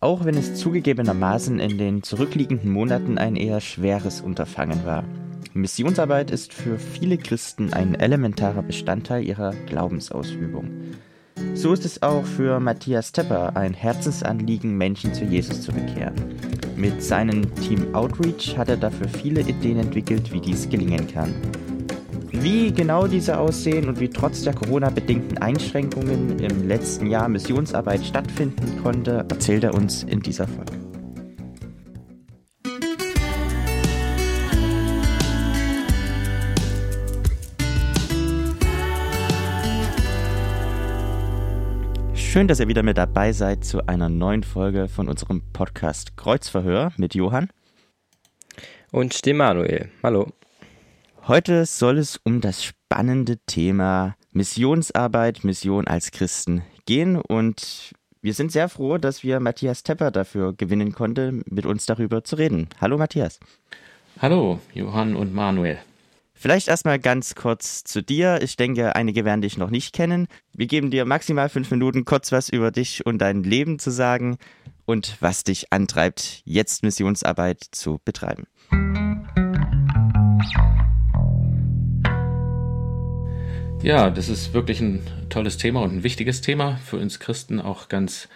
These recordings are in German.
Auch wenn es zugegebenermaßen in den zurückliegenden Monaten ein eher schweres Unterfangen war. Missionsarbeit ist für viele Christen ein elementarer Bestandteil ihrer Glaubensausübung. So ist es auch für Matthias Tepper ein Herzensanliegen, Menschen zu Jesus zu bekehren. Mit seinem Team Outreach hat er dafür viele Ideen entwickelt, wie dies gelingen kann. Wie genau diese aussehen und wie trotz der Corona-bedingten Einschränkungen im letzten Jahr Missionsarbeit stattfinden konnte, erzählt er uns in dieser Folge. Schön, dass ihr wieder mit dabei seid zu einer neuen Folge von unserem Podcast Kreuzverhör mit Johann. Und dem Manuel. Hallo. Heute soll es um das spannende Thema Missionsarbeit, Mission als Christen gehen und wir sind sehr froh, dass wir Matthias Tepper dafür gewinnen konnten, mit uns darüber zu reden. Hallo Matthias. Hallo Johann und Manuel. Vielleicht erstmal ganz kurz zu dir. Ich denke, einige werden dich noch nicht kennen. Wir geben dir maximal fünf Minuten, kurz was über dich und dein Leben zu sagen und was dich antreibt, jetzt Missionsarbeit zu betreiben. Ja, das ist wirklich ein tolles Thema und ein wichtiges Thema für uns Christen auch ganz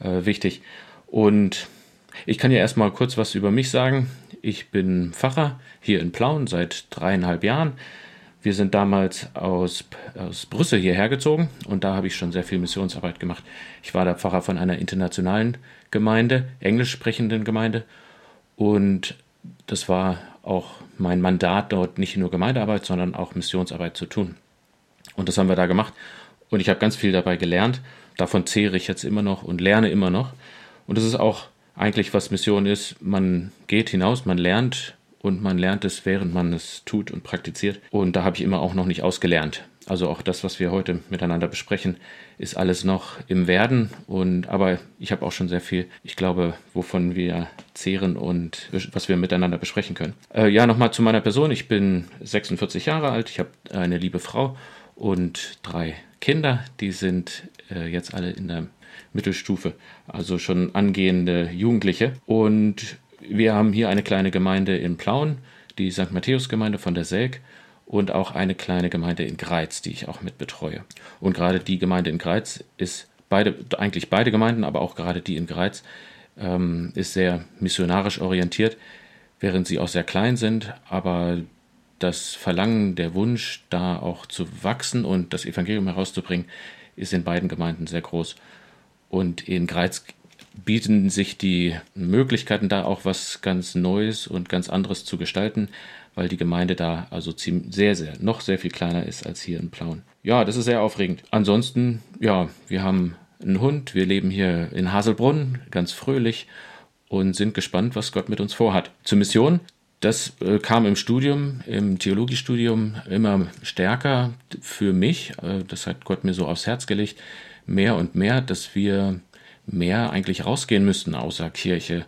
äh, wichtig. Und ich kann ja erstmal kurz was über mich sagen. Ich bin Pfarrer hier in Plauen seit dreieinhalb Jahren. Wir sind damals aus, aus Brüssel hierher gezogen und da habe ich schon sehr viel Missionsarbeit gemacht. Ich war der Pfarrer von einer internationalen Gemeinde, englisch sprechenden Gemeinde und das war auch mein Mandat, dort nicht nur Gemeindearbeit, sondern auch Missionsarbeit zu tun. Und das haben wir da gemacht und ich habe ganz viel dabei gelernt. Davon zehre ich jetzt immer noch und lerne immer noch. Und das ist auch eigentlich, was Mission ist. Man geht hinaus, man lernt und man lernt es, während man es tut und praktiziert. Und da habe ich immer auch noch nicht ausgelernt. Also auch das, was wir heute miteinander besprechen, ist alles noch im Werden. Und aber ich habe auch schon sehr viel, ich glaube, wovon wir zehren und was wir miteinander besprechen können. Äh, ja, nochmal zu meiner Person. Ich bin 46 Jahre alt. Ich habe eine liebe Frau und drei Kinder. Die sind äh, jetzt alle in der Mittelstufe, also schon angehende Jugendliche. Und wir haben hier eine kleine Gemeinde in Plauen, die St. Matthäus-Gemeinde von der Selk und auch eine kleine Gemeinde in Greiz, die ich auch mit betreue. Und gerade die Gemeinde in Greiz ist beide, eigentlich beide Gemeinden, aber auch gerade die in Greiz, ähm, ist sehr missionarisch orientiert, während sie auch sehr klein sind, aber das Verlangen, der Wunsch, da auch zu wachsen und das Evangelium herauszubringen, ist in beiden Gemeinden sehr groß. Und in Greiz bieten sich die Möglichkeiten, da auch was ganz Neues und ganz anderes zu gestalten, weil die Gemeinde da also ziemlich, sehr, sehr, noch sehr viel kleiner ist als hier in Plauen. Ja, das ist sehr aufregend. Ansonsten, ja, wir haben einen Hund, wir leben hier in Haselbrunn, ganz fröhlich und sind gespannt, was Gott mit uns vorhat. Zur Mission, das äh, kam im Studium, im Theologiestudium immer stärker für mich. Äh, das hat Gott mir so aufs Herz gelegt mehr und mehr, dass wir mehr eigentlich rausgehen müssten außer Kirche.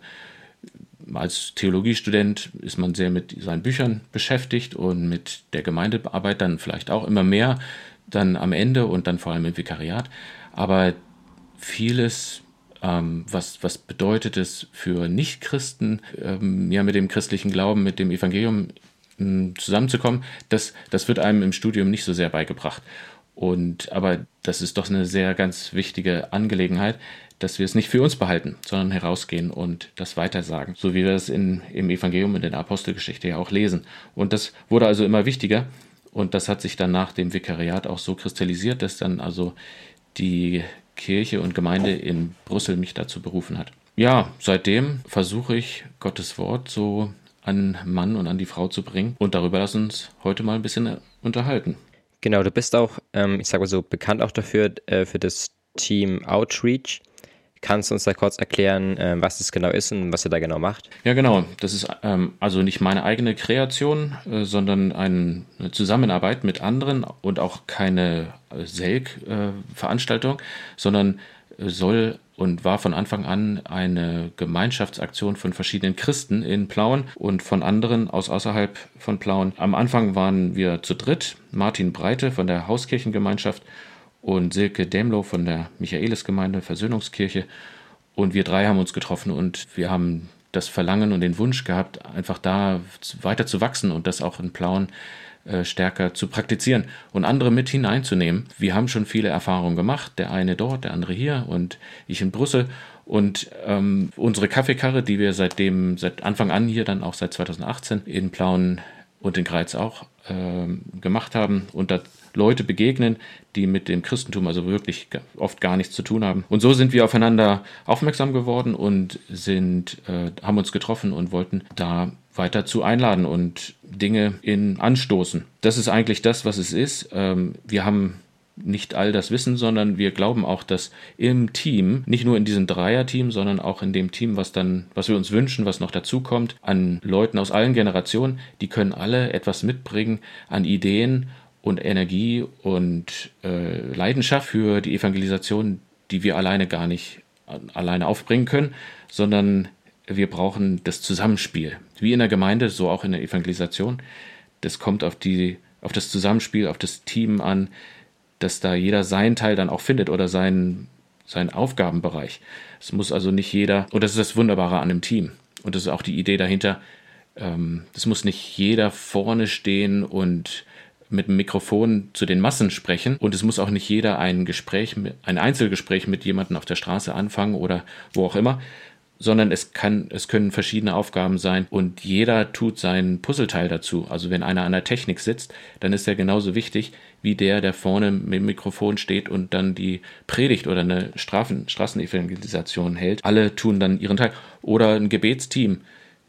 Als Theologiestudent ist man sehr mit seinen Büchern beschäftigt und mit der Gemeindearbeit dann vielleicht auch immer mehr, dann am Ende und dann vor allem im Vikariat. Aber vieles, ähm, was, was bedeutet es für Nichtchristen, ähm, ja, mit dem christlichen Glauben, mit dem Evangelium ähm, zusammenzukommen, das, das wird einem im Studium nicht so sehr beigebracht. Und aber das ist doch eine sehr ganz wichtige Angelegenheit, dass wir es nicht für uns behalten, sondern herausgehen und das weitersagen, so wie wir es in, im Evangelium in der Apostelgeschichte ja auch lesen. Und das wurde also immer wichtiger und das hat sich dann nach dem Vikariat auch so kristallisiert, dass dann also die Kirche und Gemeinde in Brüssel mich dazu berufen hat. Ja, seitdem versuche ich Gottes Wort so an Mann und an die Frau zu bringen und darüber lass uns heute mal ein bisschen unterhalten. Genau, du bist auch, ähm, ich sage mal so, bekannt auch dafür, äh, für das Team Outreach. Kannst du uns da kurz erklären, äh, was das genau ist und was ihr da genau macht? Ja, genau. Das ist ähm, also nicht meine eigene Kreation, äh, sondern ein, eine Zusammenarbeit mit anderen und auch keine äh, Selk-Veranstaltung, sondern äh, soll und war von Anfang an eine Gemeinschaftsaktion von verschiedenen Christen in Plauen und von anderen aus außerhalb von Plauen. Am Anfang waren wir zu dritt, Martin Breite von der Hauskirchengemeinschaft und Silke Demlow von der Michaelisgemeinde Versöhnungskirche. Und wir drei haben uns getroffen und wir haben das Verlangen und den Wunsch gehabt, einfach da weiter zu wachsen und das auch in Plauen äh, stärker zu praktizieren und andere mit hineinzunehmen. Wir haben schon viele Erfahrungen gemacht, der eine dort, der andere hier und ich in Brüssel. Und ähm, unsere Kaffeekarre, die wir seitdem, seit Anfang an hier, dann auch seit 2018 in Plauen und in Greiz auch ähm, gemacht haben und da Leute begegnen, die mit dem Christentum also wirklich oft gar nichts zu tun haben. Und so sind wir aufeinander aufmerksam geworden und sind, äh, haben uns getroffen und wollten da weiter zu einladen und Dinge in anstoßen. Das ist eigentlich das, was es ist. Ähm, wir haben nicht all das Wissen, sondern wir glauben auch, dass im Team, nicht nur in diesem Dreierteam, sondern auch in dem Team, was dann, was wir uns wünschen, was noch dazukommt, an Leuten aus allen Generationen, die können alle etwas mitbringen an Ideen und Energie und äh, Leidenschaft für die Evangelisation, die wir alleine gar nicht alleine aufbringen können, sondern wir brauchen das Zusammenspiel. Wie in der Gemeinde, so auch in der Evangelisation. Das kommt auf die, auf das Zusammenspiel, auf das Team an, dass da jeder seinen Teil dann auch findet oder seinen, seinen Aufgabenbereich. Es muss also nicht jeder, und das ist das Wunderbare an dem Team. Und das ist auch die Idee dahinter. Ähm, das muss nicht jeder vorne stehen und mit dem Mikrofon zu den Massen sprechen und es muss auch nicht jeder ein Gespräch, ein Einzelgespräch mit jemandem auf der Straße anfangen oder wo auch immer, sondern es kann, es können verschiedene Aufgaben sein und jeder tut seinen Puzzleteil dazu. Also wenn einer an der Technik sitzt, dann ist er genauso wichtig wie der, der vorne mit dem Mikrofon steht und dann die Predigt oder eine Strafen, Straßenevangelisation hält. Alle tun dann ihren Teil. Oder ein Gebetsteam,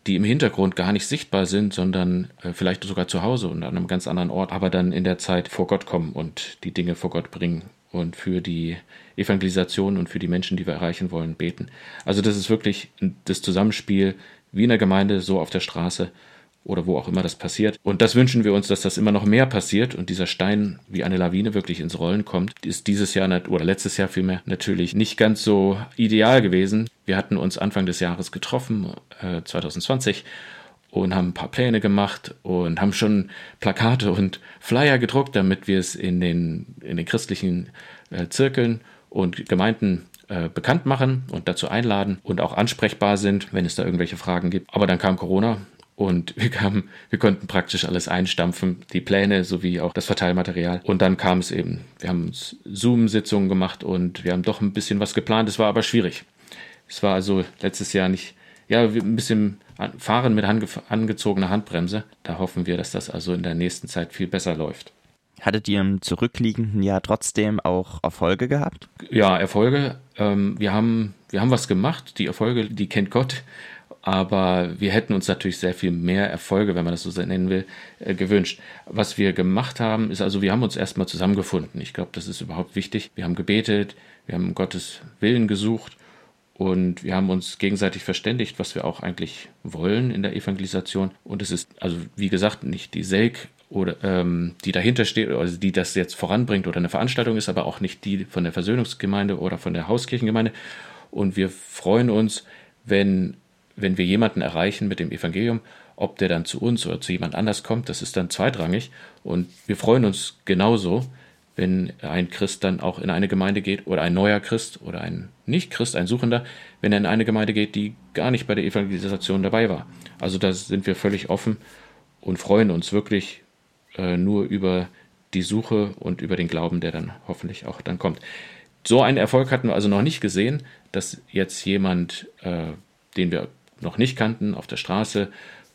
die im Hintergrund gar nicht sichtbar sind, sondern äh, vielleicht sogar zu Hause und an einem ganz anderen Ort, aber dann in der Zeit vor Gott kommen und die Dinge vor Gott bringen und für die Evangelisation und für die Menschen, die wir erreichen wollen, beten. Also das ist wirklich das Zusammenspiel wie in der Gemeinde, so auf der Straße oder wo auch immer das passiert. Und das wünschen wir uns, dass das immer noch mehr passiert und dieser Stein wie eine Lawine wirklich ins Rollen kommt. Ist dieses Jahr oder letztes Jahr vielmehr natürlich nicht ganz so ideal gewesen. Wir hatten uns Anfang des Jahres getroffen, äh, 2020 und haben ein paar Pläne gemacht und haben schon Plakate und Flyer gedruckt, damit wir es in den, in den christlichen äh, Zirkeln und Gemeinden äh, bekannt machen und dazu einladen und auch ansprechbar sind, wenn es da irgendwelche Fragen gibt. Aber dann kam Corona und wir, kamen, wir konnten praktisch alles einstampfen, die Pläne sowie auch das Verteilmaterial. Und dann kam es eben. Wir haben Zoom-Sitzungen gemacht und wir haben doch ein bisschen was geplant. Es war aber schwierig. Es war also letztes Jahr nicht, ja, ein bisschen fahren mit angezogener Handbremse. Da hoffen wir, dass das also in der nächsten Zeit viel besser läuft. Hattet ihr im zurückliegenden Jahr trotzdem auch Erfolge gehabt? Ja, Erfolge. Ähm, wir, haben, wir haben was gemacht. Die Erfolge, die kennt Gott. Aber wir hätten uns natürlich sehr viel mehr Erfolge, wenn man das so nennen will, äh, gewünscht. Was wir gemacht haben, ist also, wir haben uns erstmal zusammengefunden. Ich glaube, das ist überhaupt wichtig. Wir haben gebetet, wir haben Gottes Willen gesucht und wir haben uns gegenseitig verständigt, was wir auch eigentlich wollen in der Evangelisation. Und es ist, also wie gesagt, nicht die Selk oder ähm, die dahinter steht, also die das jetzt voranbringt oder eine Veranstaltung ist, aber auch nicht die von der Versöhnungsgemeinde oder von der Hauskirchengemeinde. Und wir freuen uns, wenn, wenn wir jemanden erreichen mit dem Evangelium, ob der dann zu uns oder zu jemand anders kommt, das ist dann zweitrangig. Und wir freuen uns genauso, wenn ein Christ dann auch in eine Gemeinde geht oder ein neuer Christ oder ein Nicht-Christ, ein Suchender, wenn er in eine Gemeinde geht, die gar nicht bei der Evangelisation dabei war. Also da sind wir völlig offen und freuen uns wirklich äh, nur über die Suche und über den Glauben, der dann hoffentlich auch dann kommt. So einen Erfolg hatten wir also noch nicht gesehen, dass jetzt jemand, äh, den wir noch nicht kannten, auf der Straße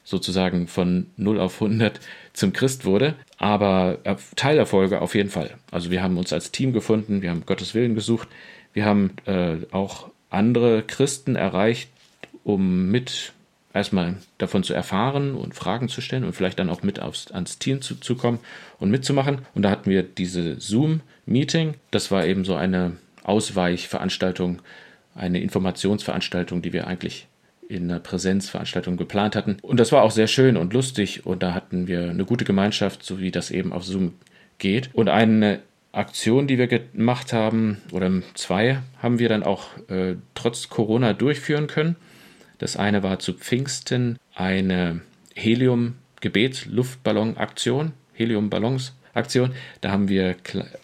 sozusagen von 0 auf 100 zum Christ wurde. Aber Teilerfolge auf jeden Fall. Also wir haben uns als Team gefunden, wir haben Gottes Willen gesucht, wir haben äh, auch andere Christen erreicht, um mit erstmal davon zu erfahren und Fragen zu stellen und vielleicht dann auch mit aufs, ans Team zu, zu kommen und mitzumachen. Und da hatten wir diese Zoom-Meeting. Das war eben so eine Ausweichveranstaltung, eine Informationsveranstaltung, die wir eigentlich in einer Präsenzveranstaltung geplant hatten. Und das war auch sehr schön und lustig und da hatten wir eine gute Gemeinschaft, so wie das eben auf Zoom geht. Und eine Aktion, die wir gemacht haben, oder zwei, haben wir dann auch äh, trotz Corona durchführen können. Das eine war zu Pfingsten eine Helium-Gebets-Luftballon-Aktion, Helium-Ballons-Aktion. Da haben wir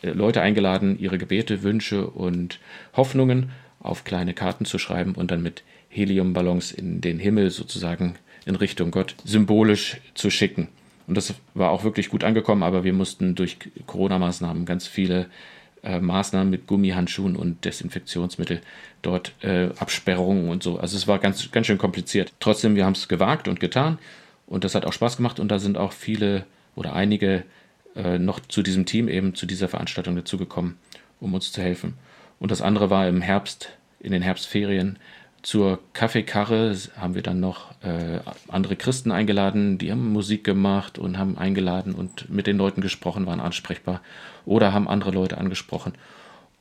Leute eingeladen, ihre Gebete, Wünsche und Hoffnungen auf kleine Karten zu schreiben und dann mit Heliumballons in den Himmel sozusagen in Richtung Gott symbolisch zu schicken. Und das war auch wirklich gut angekommen, aber wir mussten durch Corona-Maßnahmen ganz viele äh, Maßnahmen mit Gummihandschuhen und Desinfektionsmittel dort äh, Absperrungen und so. Also es war ganz, ganz schön kompliziert. Trotzdem, wir haben es gewagt und getan und das hat auch Spaß gemacht und da sind auch viele oder einige äh, noch zu diesem Team eben zu dieser Veranstaltung dazugekommen, um uns zu helfen. Und das andere war im Herbst, in den Herbstferien, zur Kaffeekarre haben wir dann noch äh, andere Christen eingeladen, die haben Musik gemacht und haben eingeladen und mit den Leuten gesprochen, waren ansprechbar oder haben andere Leute angesprochen.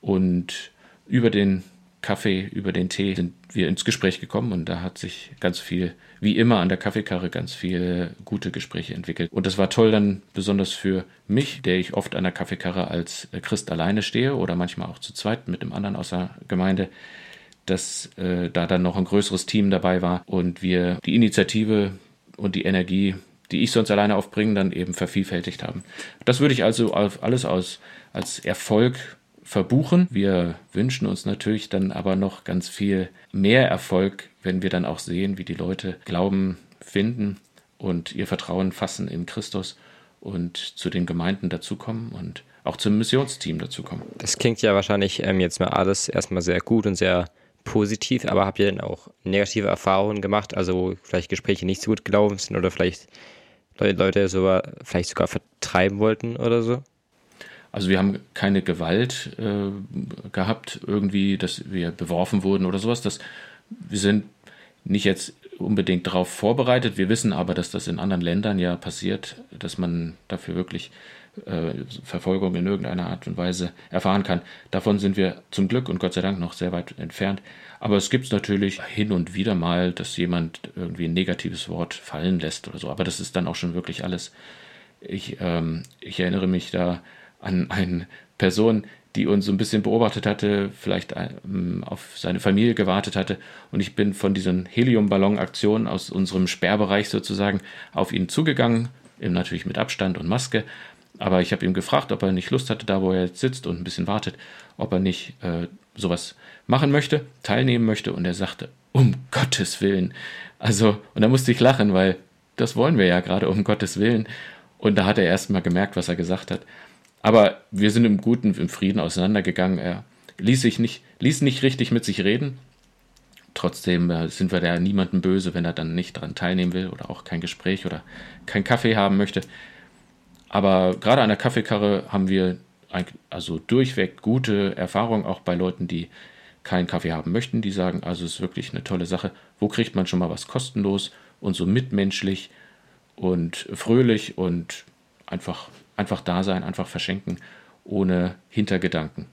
Und über den Kaffee, über den Tee sind wir ins Gespräch gekommen und da hat sich ganz viel, wie immer an der Kaffeekarre, ganz viele gute Gespräche entwickelt. Und das war toll dann besonders für mich, der ich oft an der Kaffeekarre als Christ alleine stehe oder manchmal auch zu zweit mit dem anderen aus der Gemeinde dass äh, da dann noch ein größeres Team dabei war und wir die Initiative und die Energie, die ich sonst alleine aufbringen, dann eben vervielfältigt haben. Das würde ich also alles aus, als Erfolg verbuchen. Wir wünschen uns natürlich dann aber noch ganz viel mehr Erfolg, wenn wir dann auch sehen, wie die Leute Glauben finden und ihr Vertrauen fassen in Christus und zu den Gemeinden dazukommen und auch zum Missionsteam dazukommen. Das klingt ja wahrscheinlich ähm, jetzt mal alles erstmal sehr gut und sehr positiv, aber habt ihr denn auch negative Erfahrungen gemacht? Also vielleicht Gespräche nicht so gut gelaufen sind oder vielleicht Leute sogar, vielleicht sogar vertreiben wollten oder so? Also wir haben keine Gewalt äh, gehabt, irgendwie, dass wir beworfen wurden oder sowas. Das, wir sind nicht jetzt unbedingt darauf vorbereitet. Wir wissen aber, dass das in anderen Ländern ja passiert, dass man dafür wirklich äh, Verfolgung in irgendeiner Art und Weise erfahren kann. Davon sind wir zum Glück und Gott sei Dank noch sehr weit entfernt. Aber es gibt natürlich hin und wieder mal, dass jemand irgendwie ein negatives Wort fallen lässt oder so. Aber das ist dann auch schon wirklich alles. Ich, ähm, ich erinnere mich da an eine Person, die uns so ein bisschen beobachtet hatte, vielleicht ähm, auf seine Familie gewartet hatte. Und ich bin von diesen Heliumballon-Aktionen aus unserem Sperrbereich sozusagen auf ihn zugegangen, natürlich mit Abstand und Maske. Aber ich habe ihm gefragt, ob er nicht Lust hatte, da wo er jetzt sitzt und ein bisschen wartet, ob er nicht äh, sowas machen möchte, teilnehmen möchte. Und er sagte, um Gottes Willen. Also, und da musste ich lachen, weil das wollen wir ja gerade, um Gottes Willen. Und da hat er erst mal gemerkt, was er gesagt hat. Aber wir sind im Guten, im Frieden auseinandergegangen. Er ließ sich nicht, ließ nicht richtig mit sich reden. Trotzdem äh, sind wir da niemandem böse, wenn er dann nicht daran teilnehmen will oder auch kein Gespräch oder kein Kaffee haben möchte. Aber gerade an der Kaffeekarre haben wir also durchweg gute Erfahrungen, auch bei Leuten, die keinen Kaffee haben möchten. Die sagen, also es ist wirklich eine tolle Sache. Wo kriegt man schon mal was kostenlos und so mitmenschlich und fröhlich und einfach, einfach da sein, einfach verschenken, ohne Hintergedanken.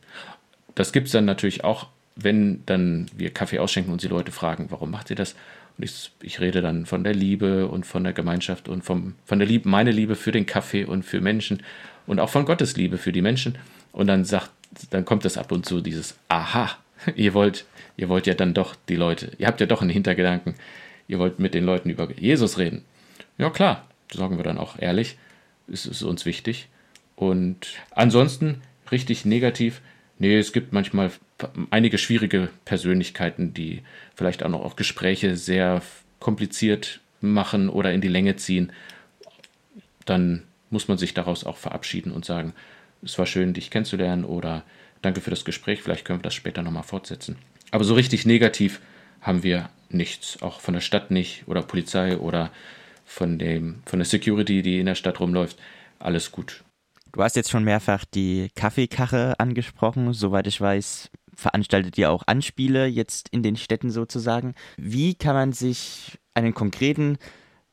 Das gibt es dann natürlich auch, wenn dann wir Kaffee ausschenken und die Leute fragen, warum macht ihr das? Und ich, ich rede dann von der Liebe und von der Gemeinschaft und vom, von der Liebe, meine Liebe für den Kaffee und für Menschen und auch von Gottes Liebe für die Menschen. Und dann sagt, dann kommt das ab und zu dieses Aha, ihr wollt, ihr wollt ja dann doch die Leute, ihr habt ja doch einen Hintergedanken, ihr wollt mit den Leuten über Jesus reden. Ja klar, sagen wir dann auch ehrlich, ist es uns wichtig. Und ansonsten richtig negativ, nee, es gibt manchmal einige schwierige Persönlichkeiten, die vielleicht auch noch auch Gespräche sehr kompliziert machen oder in die Länge ziehen, dann muss man sich daraus auch verabschieden und sagen, es war schön, dich kennenzulernen oder danke für das Gespräch, vielleicht können wir das später nochmal fortsetzen. Aber so richtig negativ haben wir nichts, auch von der Stadt nicht oder Polizei oder von, dem, von der Security, die in der Stadt rumläuft. Alles gut. Du hast jetzt schon mehrfach die Kaffeekache angesprochen. Soweit ich weiß, veranstaltet ihr auch Anspiele jetzt in den Städten sozusagen. Wie kann man sich einen konkreten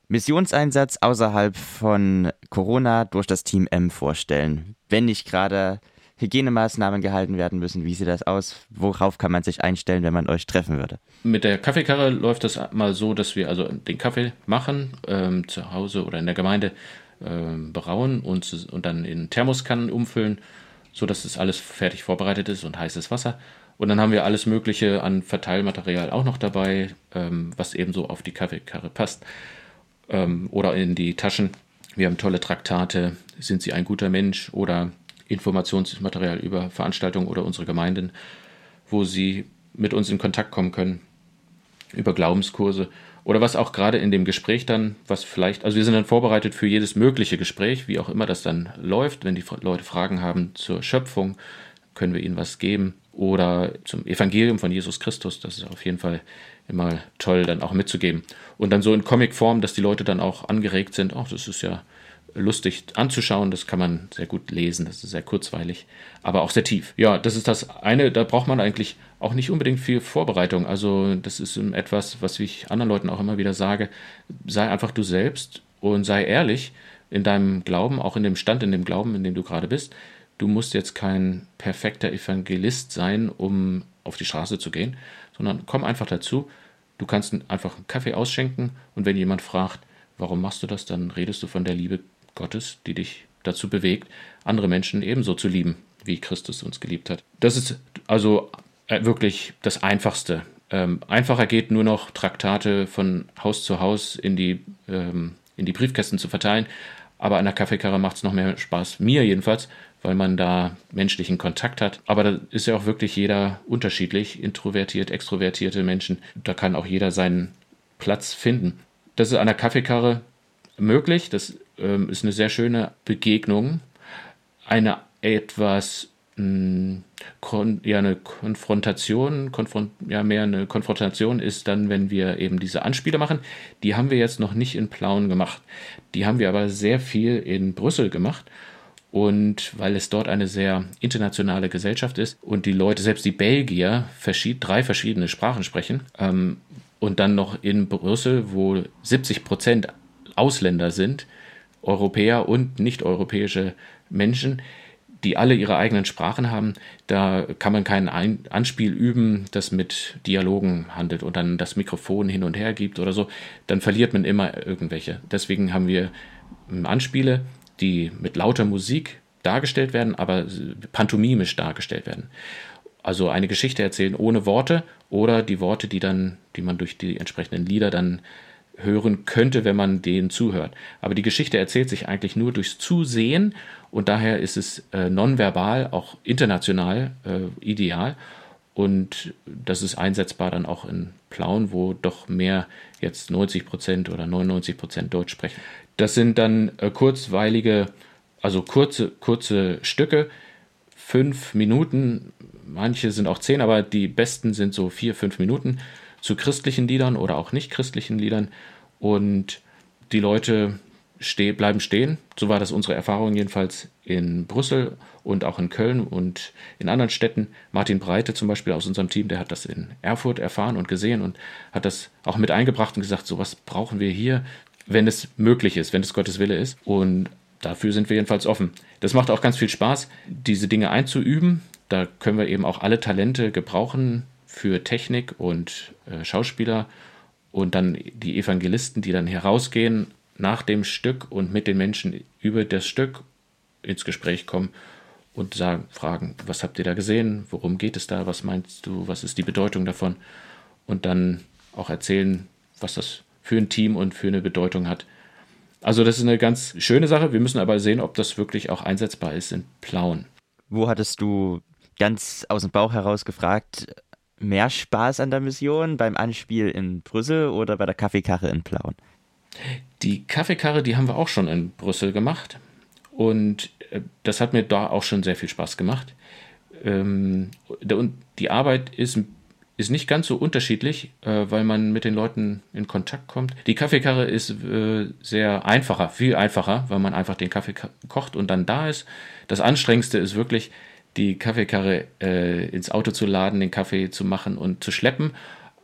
Missionseinsatz außerhalb von Corona durch das Team M vorstellen? Wenn nicht gerade Hygienemaßnahmen gehalten werden müssen, wie sieht das aus? Worauf kann man sich einstellen, wenn man euch treffen würde? Mit der Kaffeekarre läuft das mal so, dass wir also den Kaffee machen, ähm, zu Hause oder in der Gemeinde ähm, brauen und, und dann in Thermoskannen umfüllen so dass es alles fertig vorbereitet ist und heißes Wasser. Und dann haben wir alles Mögliche an Verteilmaterial auch noch dabei, ähm, was eben so auf die Kaffeekarre passt. Ähm, oder in die Taschen. Wir haben tolle Traktate, sind Sie ein guter Mensch oder Informationsmaterial über Veranstaltungen oder unsere Gemeinden, wo Sie mit uns in Kontakt kommen können über Glaubenskurse oder was auch gerade in dem Gespräch dann, was vielleicht, also wir sind dann vorbereitet für jedes mögliche Gespräch, wie auch immer das dann läuft. Wenn die Leute Fragen haben zur Schöpfung, können wir ihnen was geben. Oder zum Evangelium von Jesus Christus, das ist auf jeden Fall immer toll, dann auch mitzugeben. Und dann so in Comicform, dass die Leute dann auch angeregt sind, ach, das ist ja lustig anzuschauen, das kann man sehr gut lesen, das ist sehr kurzweilig, aber auch sehr tief. Ja, das ist das eine, da braucht man eigentlich auch nicht unbedingt viel Vorbereitung. Also das ist etwas, was ich anderen Leuten auch immer wieder sage, sei einfach du selbst und sei ehrlich in deinem Glauben, auch in dem Stand, in dem Glauben, in dem du gerade bist. Du musst jetzt kein perfekter Evangelist sein, um auf die Straße zu gehen, sondern komm einfach dazu. Du kannst einfach einen Kaffee ausschenken und wenn jemand fragt, warum machst du das, dann redest du von der Liebe Gottes, die dich dazu bewegt, andere Menschen ebenso zu lieben, wie Christus uns geliebt hat. Das ist also äh, wirklich das Einfachste. Ähm, einfacher geht nur noch Traktate von Haus zu Haus in die, ähm, in die Briefkästen zu verteilen. Aber an der Kaffeekarre macht es noch mehr Spaß, mir jedenfalls, weil man da menschlichen Kontakt hat. Aber da ist ja auch wirklich jeder unterschiedlich, introvertiert, extrovertierte Menschen. Da kann auch jeder seinen Platz finden. Das ist an der Kaffeekarre möglich. Das ähm, ist eine sehr schöne Begegnung. Eine etwas hm, ja, eine Konfrontation, konfront, ja, mehr eine Konfrontation ist dann, wenn wir eben diese Anspiele machen. Die haben wir jetzt noch nicht in Plauen gemacht. Die haben wir aber sehr viel in Brüssel gemacht. Und weil es dort eine sehr internationale Gesellschaft ist und die Leute, selbst die Belgier, verschied, drei verschiedene Sprachen sprechen, ähm, und dann noch in Brüssel, wo 70 Prozent Ausländer sind, Europäer und nicht-europäische Menschen, die alle ihre eigenen Sprachen haben, da kann man kein Ein Anspiel üben, das mit Dialogen handelt und dann das Mikrofon hin und her gibt oder so, dann verliert man immer irgendwelche. Deswegen haben wir ähm, Anspiele, die mit lauter Musik dargestellt werden, aber pantomimisch dargestellt werden. Also eine Geschichte erzählen ohne Worte oder die Worte, die dann, die man durch die entsprechenden Lieder dann hören könnte, wenn man denen zuhört. Aber die Geschichte erzählt sich eigentlich nur durchs Zusehen und daher ist es äh, nonverbal, auch international äh, ideal. Und das ist einsetzbar dann auch in Plauen, wo doch mehr jetzt 90 Prozent oder 99 Prozent Deutsch sprechen. Das sind dann äh, kurzweilige, also kurze, kurze Stücke, fünf Minuten, manche sind auch zehn, aber die besten sind so vier, fünf Minuten zu christlichen Liedern oder auch nicht christlichen Liedern. Und die Leute steh, bleiben stehen. So war das unsere Erfahrung jedenfalls in Brüssel und auch in Köln und in anderen Städten. Martin Breite zum Beispiel aus unserem Team, der hat das in Erfurt erfahren und gesehen und hat das auch mit eingebracht und gesagt, so was brauchen wir hier, wenn es möglich ist, wenn es Gottes Wille ist. Und dafür sind wir jedenfalls offen. Das macht auch ganz viel Spaß, diese Dinge einzuüben. Da können wir eben auch alle Talente gebrauchen für Technik und äh, Schauspieler und dann die Evangelisten, die dann herausgehen nach dem Stück und mit den Menschen über das Stück ins Gespräch kommen und sagen, fragen, was habt ihr da gesehen, worum geht es da, was meinst du, was ist die Bedeutung davon und dann auch erzählen, was das für ein Team und für eine Bedeutung hat. Also das ist eine ganz schöne Sache. Wir müssen aber sehen, ob das wirklich auch einsetzbar ist in Plauen. Wo hattest du ganz aus dem Bauch heraus gefragt, mehr Spaß an der Mission beim Anspiel in Brüssel oder bei der Kaffeekarre in Plauen? Die Kaffeekarre, die haben wir auch schon in Brüssel gemacht. Und äh, das hat mir da auch schon sehr viel Spaß gemacht. Ähm, und die Arbeit ist, ist nicht ganz so unterschiedlich, äh, weil man mit den Leuten in Kontakt kommt. Die Kaffeekarre ist äh, sehr einfacher, viel einfacher, weil man einfach den Kaffee kocht und dann da ist. Das Anstrengendste ist wirklich, die Kaffeekarre ins Auto zu laden, den Kaffee zu machen und zu schleppen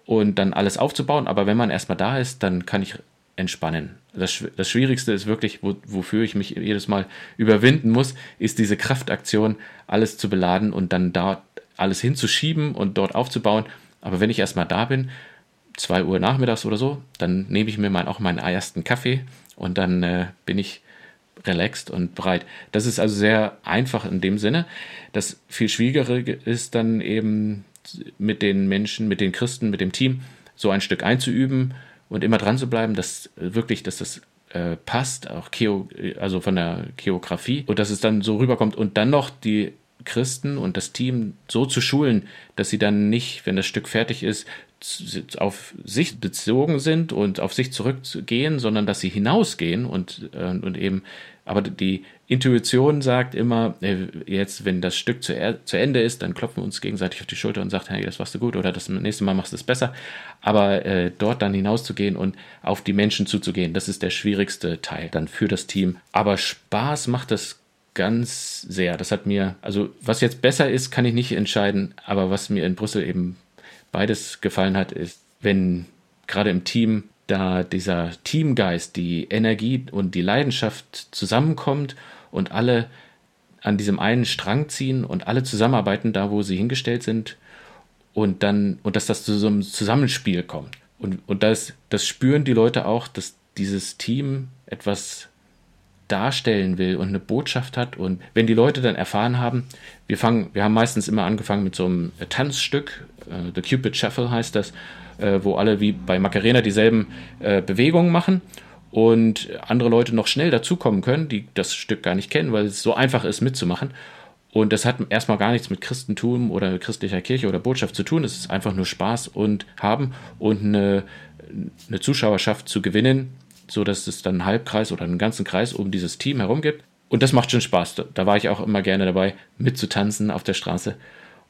und dann alles aufzubauen. Aber wenn man erstmal da ist, dann kann ich entspannen. Das, das Schwierigste ist wirklich, wo, wofür ich mich jedes Mal überwinden muss, ist diese Kraftaktion, alles zu beladen und dann dort alles hinzuschieben und dort aufzubauen. Aber wenn ich erstmal da bin, 2 Uhr nachmittags oder so, dann nehme ich mir mal auch meinen ersten Kaffee und dann äh, bin ich relaxed und bereit. Das ist also sehr einfach in dem Sinne. Das viel Schwierigere ist dann eben mit den Menschen, mit den Christen, mit dem Team so ein Stück einzuüben und immer dran zu bleiben, dass wirklich, dass das äh, passt, auch Cheo, also von der Geografie und dass es dann so rüberkommt und dann noch die Christen und das Team so zu schulen, dass sie dann nicht, wenn das Stück fertig ist, auf sich bezogen sind und auf sich zurückgehen, sondern dass sie hinausgehen und, äh, und eben, aber die Intuition sagt immer, äh, jetzt, wenn das Stück zu, zu Ende ist, dann klopfen wir uns gegenseitig auf die Schulter und sagt, hey, das warst du gut oder das nächste Mal machst du es besser. Aber äh, dort dann hinauszugehen und auf die Menschen zuzugehen, das ist der schwierigste Teil dann für das Team. Aber Spaß macht das ganz sehr. Das hat mir, also was jetzt besser ist, kann ich nicht entscheiden, aber was mir in Brüssel eben beides gefallen hat, ist, wenn gerade im Team da dieser Teamgeist, die Energie und die Leidenschaft zusammenkommt und alle an diesem einen Strang ziehen und alle zusammenarbeiten, da wo sie hingestellt sind und dann und dass das zu so einem Zusammenspiel kommt. Und, und das, das spüren die Leute auch, dass dieses Team etwas darstellen will und eine Botschaft hat. Und wenn die Leute dann erfahren haben, wir fangen, wir haben meistens immer angefangen mit so einem Tanzstück, äh, The Cupid Shuffle heißt das, äh, wo alle wie bei Macarena dieselben äh, Bewegungen machen und andere Leute noch schnell dazukommen können, die das Stück gar nicht kennen, weil es so einfach ist mitzumachen. Und das hat erstmal gar nichts mit Christentum oder christlicher Kirche oder Botschaft zu tun. Es ist einfach nur Spaß und haben und eine, eine Zuschauerschaft zu gewinnen, so dass es dann einen Halbkreis oder einen ganzen Kreis um dieses Team herum gibt. Und das macht schon Spaß. Da, war ich auch immer gerne dabei, mitzutanzen auf der Straße.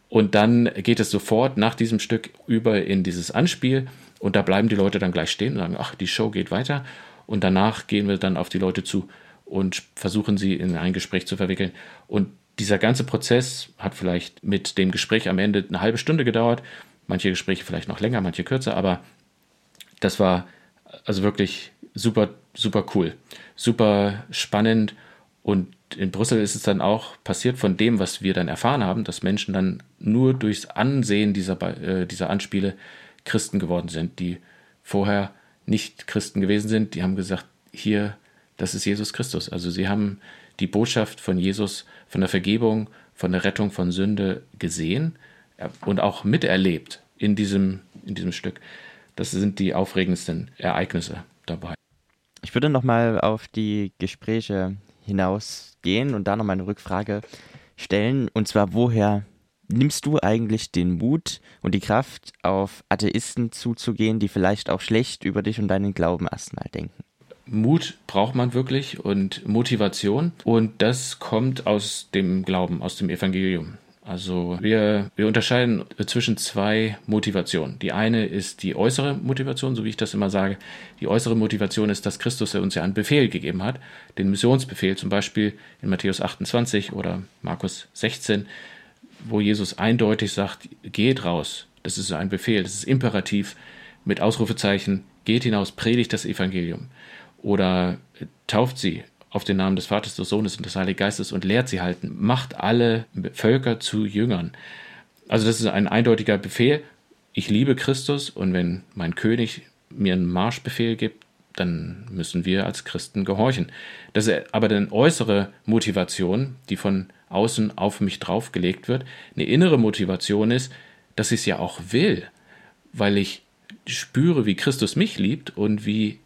Und dann geht es sofort nach diesem Stück über in dieses Anspiel. Und da bleiben die Leute dann gleich stehen und sagen, ach, die Show geht weiter. Und danach gehen wir dann auf die Leute zu und versuchen sie in ein Gespräch zu verwickeln. Und dieser ganze Prozess hat vielleicht mit dem Gespräch am Ende eine halbe Stunde gedauert. Manche Gespräche vielleicht noch länger, manche kürzer, aber das war also wirklich super, super cool, super spannend. Und in Brüssel ist es dann auch passiert von dem, was wir dann erfahren haben, dass Menschen dann nur durchs Ansehen dieser, äh, dieser Anspiele Christen geworden sind, die vorher nicht Christen gewesen sind. Die haben gesagt, hier, das ist Jesus Christus. Also sie haben die Botschaft von Jesus, von der Vergebung, von der Rettung von Sünde gesehen und auch miterlebt in diesem, in diesem Stück. Das sind die aufregendsten Ereignisse dabei. Ich würde nochmal auf die Gespräche hinausgehen und da nochmal eine Rückfrage stellen. Und zwar, woher nimmst du eigentlich den Mut und die Kraft, auf Atheisten zuzugehen, die vielleicht auch schlecht über dich und deinen Glauben erstmal denken? Mut braucht man wirklich und Motivation. Und das kommt aus dem Glauben, aus dem Evangelium. Also wir, wir unterscheiden zwischen zwei Motivationen. Die eine ist die äußere Motivation, so wie ich das immer sage. Die äußere Motivation ist, dass Christus uns ja einen Befehl gegeben hat, den Missionsbefehl zum Beispiel in Matthäus 28 oder Markus 16, wo Jesus eindeutig sagt, geht raus. Das ist ein Befehl, das ist imperativ mit Ausrufezeichen, geht hinaus, predigt das Evangelium. Oder tauft sie, auf den Namen des Vaters, des Sohnes und des Heiligen Geistes und lehrt sie halten, macht alle Völker zu Jüngern. Also das ist ein eindeutiger Befehl. Ich liebe Christus und wenn mein König mir einen Marschbefehl gibt, dann müssen wir als Christen gehorchen. Das ist aber eine äußere Motivation, die von außen auf mich draufgelegt wird. Eine innere Motivation ist, dass ich es ja auch will, weil ich spüre, wie Christus mich liebt und wie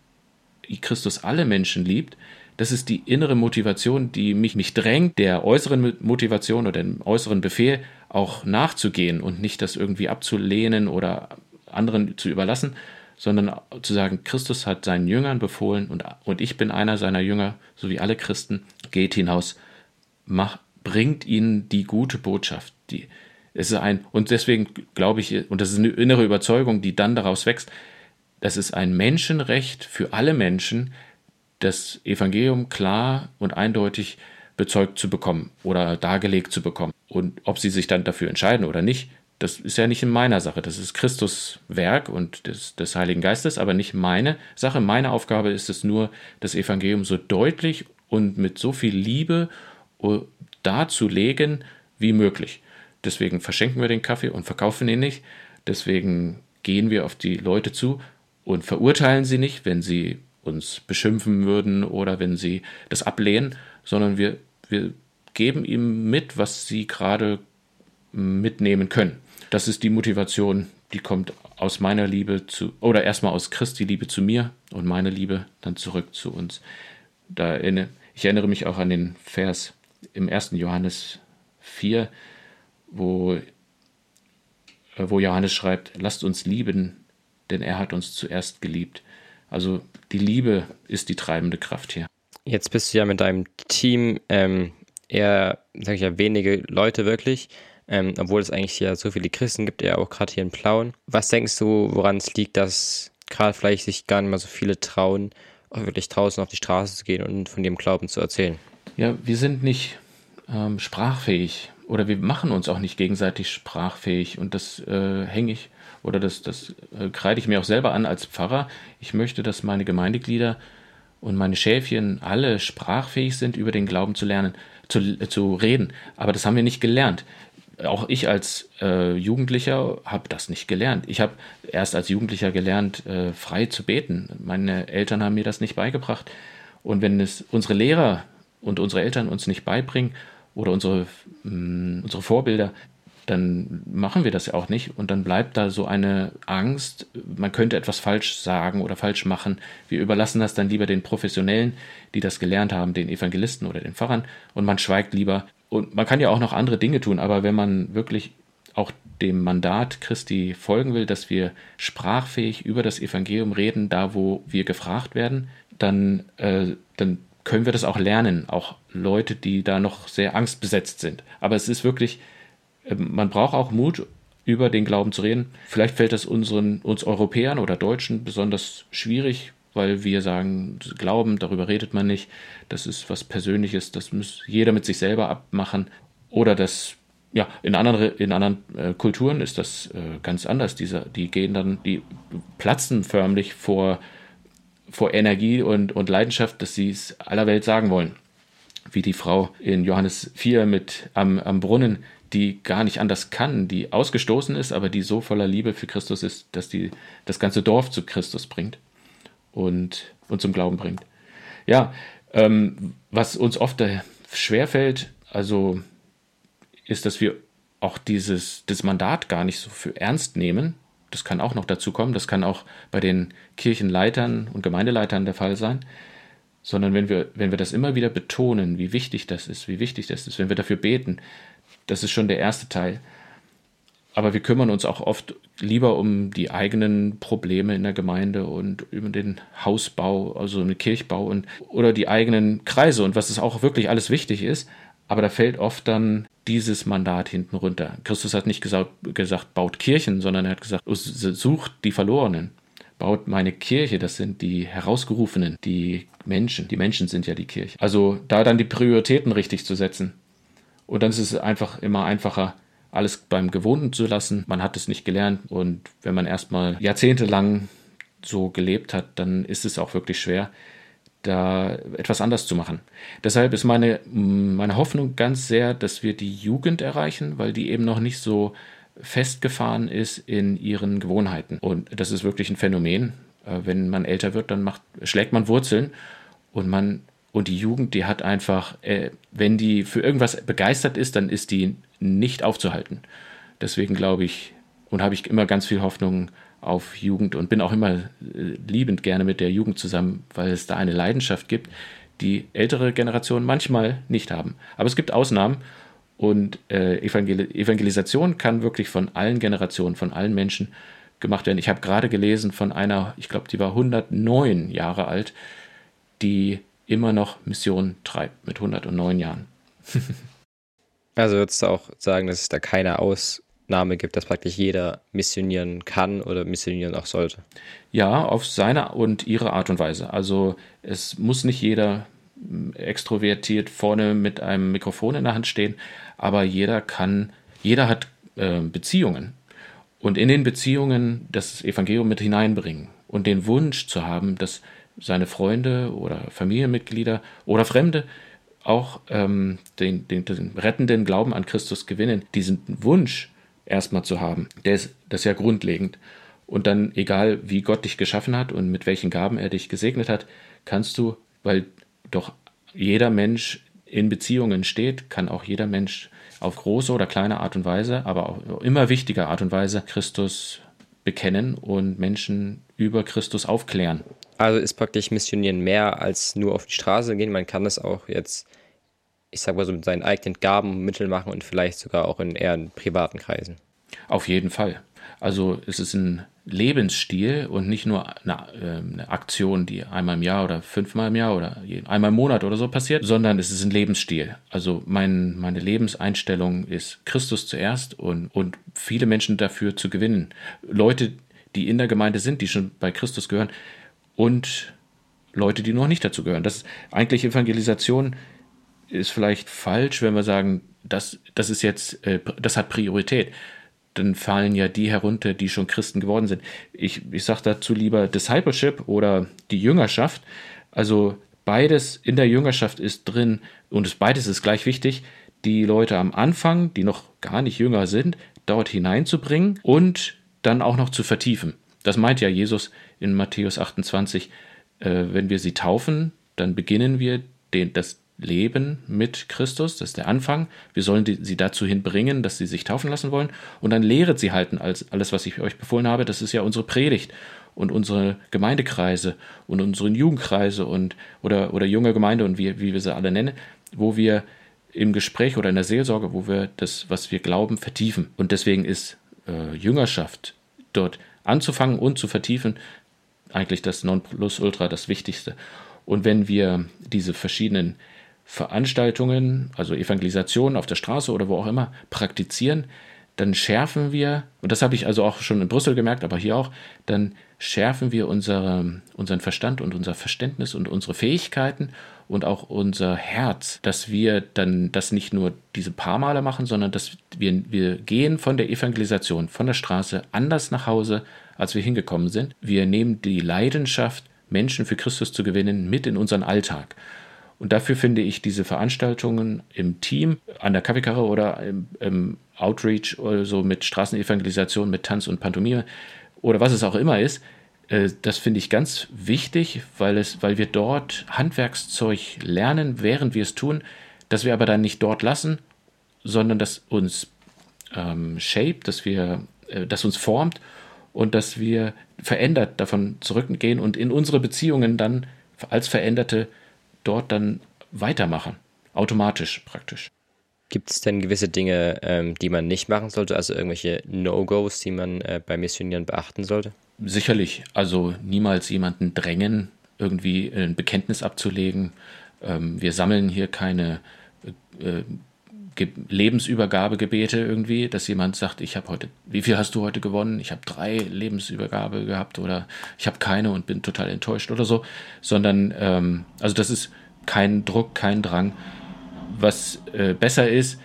Christus alle Menschen liebt das ist die innere Motivation, die mich, mich drängt, der äußeren Motivation oder dem äußeren Befehl auch nachzugehen und nicht das irgendwie abzulehnen oder anderen zu überlassen, sondern zu sagen, Christus hat seinen Jüngern befohlen und, und ich bin einer seiner Jünger, so wie alle Christen, geht hinaus, mach, bringt ihnen die gute Botschaft. Die, es ist ein, und deswegen glaube ich, und das ist eine innere Überzeugung, die dann daraus wächst, das ist ein Menschenrecht für alle Menschen, das Evangelium klar und eindeutig bezeugt zu bekommen oder dargelegt zu bekommen. Und ob sie sich dann dafür entscheiden oder nicht, das ist ja nicht in meiner Sache. Das ist Christus Werk und des, des Heiligen Geistes, aber nicht meine Sache. Meine Aufgabe ist es nur, das Evangelium so deutlich und mit so viel Liebe äh, darzulegen wie möglich. Deswegen verschenken wir den Kaffee und verkaufen ihn nicht. Deswegen gehen wir auf die Leute zu und verurteilen sie nicht, wenn sie uns beschimpfen würden oder wenn sie das ablehnen, sondern wir, wir geben ihm mit, was sie gerade mitnehmen können. Das ist die Motivation, die kommt aus meiner Liebe zu, oder erstmal aus Christi Liebe zu mir und meine Liebe dann zurück zu uns. Da ich erinnere mich auch an den Vers im ersten Johannes 4, wo, äh, wo Johannes schreibt, lasst uns lieben, denn er hat uns zuerst geliebt. Also die Liebe ist die treibende Kraft hier. Jetzt bist du ja mit deinem Team ähm, eher, sag ich ja, wenige Leute wirklich, ähm, obwohl es eigentlich ja so viele Christen gibt, ja auch gerade hier in Plauen. Was denkst du, woran es liegt, dass gerade vielleicht sich gar nicht mehr so viele trauen, auch wirklich draußen auf die Straße zu gehen und von ihrem Glauben zu erzählen? Ja, wir sind nicht ähm, sprachfähig oder wir machen uns auch nicht gegenseitig sprachfähig und das äh, hänge ich oder das, das äh, kreide ich mir auch selber an als Pfarrer. Ich möchte, dass meine Gemeindeglieder und meine Schäfchen alle sprachfähig sind, über den Glauben zu lernen, zu, äh, zu reden. Aber das haben wir nicht gelernt. Auch ich als äh, Jugendlicher habe das nicht gelernt. Ich habe erst als Jugendlicher gelernt, äh, frei zu beten. Meine Eltern haben mir das nicht beigebracht. Und wenn es unsere Lehrer und unsere Eltern uns nicht beibringen oder unsere, mh, mm, unsere Vorbilder, dann machen wir das ja auch nicht und dann bleibt da so eine Angst, man könnte etwas falsch sagen oder falsch machen. Wir überlassen das dann lieber den Professionellen, die das gelernt haben, den Evangelisten oder den Pfarrern und man schweigt lieber. Und man kann ja auch noch andere Dinge tun, aber wenn man wirklich auch dem Mandat Christi folgen will, dass wir sprachfähig über das Evangelium reden, da wo wir gefragt werden, dann, äh, dann können wir das auch lernen, auch Leute, die da noch sehr angstbesetzt sind. Aber es ist wirklich man braucht auch Mut, über den Glauben zu reden. Vielleicht fällt das unseren, uns Europäern oder Deutschen besonders schwierig, weil wir sagen, Glauben, darüber redet man nicht. Das ist was Persönliches, das muss jeder mit sich selber abmachen. Oder das, ja, in anderen, in anderen äh, Kulturen ist das äh, ganz anders. Diese, die gehen dann, die platzen förmlich vor, vor Energie und, und Leidenschaft, dass sie es aller Welt sagen wollen. Wie die Frau in Johannes 4 mit am, am Brunnen, die gar nicht anders kann, die ausgestoßen ist, aber die so voller Liebe für Christus ist, dass die das ganze Dorf zu Christus bringt und, und zum Glauben bringt. Ja, ähm, was uns oft schwerfällt, also ist, dass wir auch dieses das Mandat gar nicht so für ernst nehmen. Das kann auch noch dazu kommen. Das kann auch bei den Kirchenleitern und Gemeindeleitern der Fall sein. Sondern wenn wir, wenn wir das immer wieder betonen, wie wichtig das ist, wie wichtig das ist, wenn wir dafür beten, das ist schon der erste Teil. Aber wir kümmern uns auch oft lieber um die eigenen Probleme in der Gemeinde und über den Hausbau, also den Kirchbau und oder die eigenen Kreise und was es auch wirklich alles wichtig ist. Aber da fällt oft dann dieses Mandat hinten runter. Christus hat nicht gesagt, gesagt baut Kirchen, sondern er hat gesagt, sucht die Verlorenen. Baut meine Kirche, das sind die Herausgerufenen, die Menschen. Die Menschen sind ja die Kirche. Also da dann die Prioritäten richtig zu setzen und dann ist es einfach immer einfacher, alles beim Gewohnten zu lassen. Man hat es nicht gelernt und wenn man erstmal jahrzehntelang so gelebt hat, dann ist es auch wirklich schwer, da etwas anders zu machen. Deshalb ist meine, meine Hoffnung ganz sehr, dass wir die Jugend erreichen, weil die eben noch nicht so festgefahren ist in ihren Gewohnheiten. Und das ist wirklich ein Phänomen. Äh, wenn man älter wird, dann macht, schlägt man Wurzeln und man und die Jugend, die hat einfach, äh, wenn die für irgendwas begeistert ist, dann ist die nicht aufzuhalten. Deswegen glaube ich und habe ich immer ganz viel Hoffnung auf Jugend und bin auch immer äh, liebend gerne mit der Jugend zusammen, weil es da eine Leidenschaft gibt, die ältere Generationen manchmal nicht haben. Aber es gibt Ausnahmen und äh, Evangel Evangelisation kann wirklich von allen Generationen, von allen Menschen gemacht werden. Ich habe gerade gelesen von einer, ich glaube, die war 109 Jahre alt, die immer noch Mission treibt mit 109 Jahren. also würdest du auch sagen, dass es da keine Ausnahme gibt, dass praktisch jeder missionieren kann oder missionieren auch sollte? Ja, auf seine und ihre Art und Weise. Also es muss nicht jeder hm, extrovertiert vorne mit einem Mikrofon in der Hand stehen, aber jeder kann, jeder hat äh, Beziehungen und in den Beziehungen das Evangelium mit hineinbringen und den Wunsch zu haben, dass seine Freunde oder Familienmitglieder oder Fremde auch ähm, den, den, den, rettenden Glauben an Christus gewinnen, diesen Wunsch erstmal zu haben, der ist das ist ja grundlegend. Und dann, egal wie Gott dich geschaffen hat und mit welchen Gaben er dich gesegnet hat, kannst du, weil doch jeder Mensch in Beziehungen steht, kann auch jeder Mensch auf große oder kleine Art und Weise, aber auch immer wichtiger Art und Weise Christus bekennen und Menschen über Christus aufklären. Also ist praktisch Missionieren mehr als nur auf die Straße gehen. Man kann es auch jetzt ich sag mal so, mit seinen eigenen Gaben und Mitteln machen und vielleicht sogar auch in eher in privaten Kreisen. Auf jeden Fall. Also es ist ein Lebensstil und nicht nur eine, äh, eine, Aktion, die einmal im Jahr oder fünfmal im Jahr oder einmal im Monat oder so passiert, sondern es ist ein Lebensstil. Also mein, meine Lebenseinstellung ist Christus zuerst und, und viele Menschen dafür zu gewinnen. Leute, die in der Gemeinde sind, die schon bei Christus gehören und Leute, die noch nicht dazu gehören. Das eigentlich Evangelisation ist vielleicht falsch, wenn wir sagen, das, das ist jetzt, äh, das hat Priorität. Dann fallen ja die herunter, die schon Christen geworden sind. Ich, ich sage dazu lieber Discipleship oder die Jüngerschaft. Also beides in der Jüngerschaft ist drin und es, beides ist gleich wichtig, die Leute am Anfang, die noch gar nicht jünger sind, dort hineinzubringen und dann auch noch zu vertiefen. Das meint ja Jesus in Matthäus 28. Äh, wenn wir sie taufen, dann beginnen wir den, das Leben mit Christus, das ist der Anfang. Wir sollen die, sie dazu hinbringen, dass sie sich taufen lassen wollen. Und dann lehret sie halten als alles, was ich euch befohlen habe. Das ist ja unsere Predigt und unsere Gemeindekreise und unseren Jugendkreise und oder, oder junge Gemeinde und wie, wie wir sie alle nennen, wo wir im Gespräch oder in der Seelsorge, wo wir das, was wir glauben, vertiefen. Und deswegen ist äh, Jüngerschaft dort anzufangen und zu vertiefen eigentlich das Nonplusultra, das Wichtigste. Und wenn wir diese verschiedenen Veranstaltungen, also Evangelisationen auf der Straße oder wo auch immer, praktizieren, dann schärfen wir, und das habe ich also auch schon in Brüssel gemerkt, aber hier auch, dann schärfen wir unsere, unseren Verstand und unser Verständnis und unsere Fähigkeiten und auch unser Herz, dass wir dann das nicht nur diese paar Male machen, sondern dass wir, wir gehen von der Evangelisation, von der Straße anders nach Hause, als wir hingekommen sind. Wir nehmen die Leidenschaft, Menschen für Christus zu gewinnen, mit in unseren Alltag. Und dafür finde ich diese Veranstaltungen im Team, an der Kaffeekarre oder im, im Outreach oder so mit Straßenevangelisation, mit Tanz und Pantomime oder was es auch immer ist, äh, das finde ich ganz wichtig, weil, es, weil wir dort Handwerkszeug lernen, während wir es tun, dass wir aber dann nicht dort lassen, sondern dass uns ähm, shape, dass wir, äh, das uns formt und dass wir verändert davon zurückgehen und in unsere Beziehungen dann als Veränderte dort dann weitermachen. Automatisch praktisch. Gibt es denn gewisse Dinge, ähm, die man nicht machen sollte, also irgendwelche No-Gos, die man äh, bei Missionieren beachten sollte? Sicherlich, also niemals jemanden drängen, irgendwie ein Bekenntnis abzulegen. Ähm, wir sammeln hier keine äh, Lebensübergabegebete irgendwie, dass jemand sagt, ich habe heute, wie viel hast du heute gewonnen? Ich habe drei Lebensübergabe gehabt oder ich habe keine und bin total enttäuscht oder so, sondern ähm, also das ist kein Druck, kein Drang. Was äh, besser ist,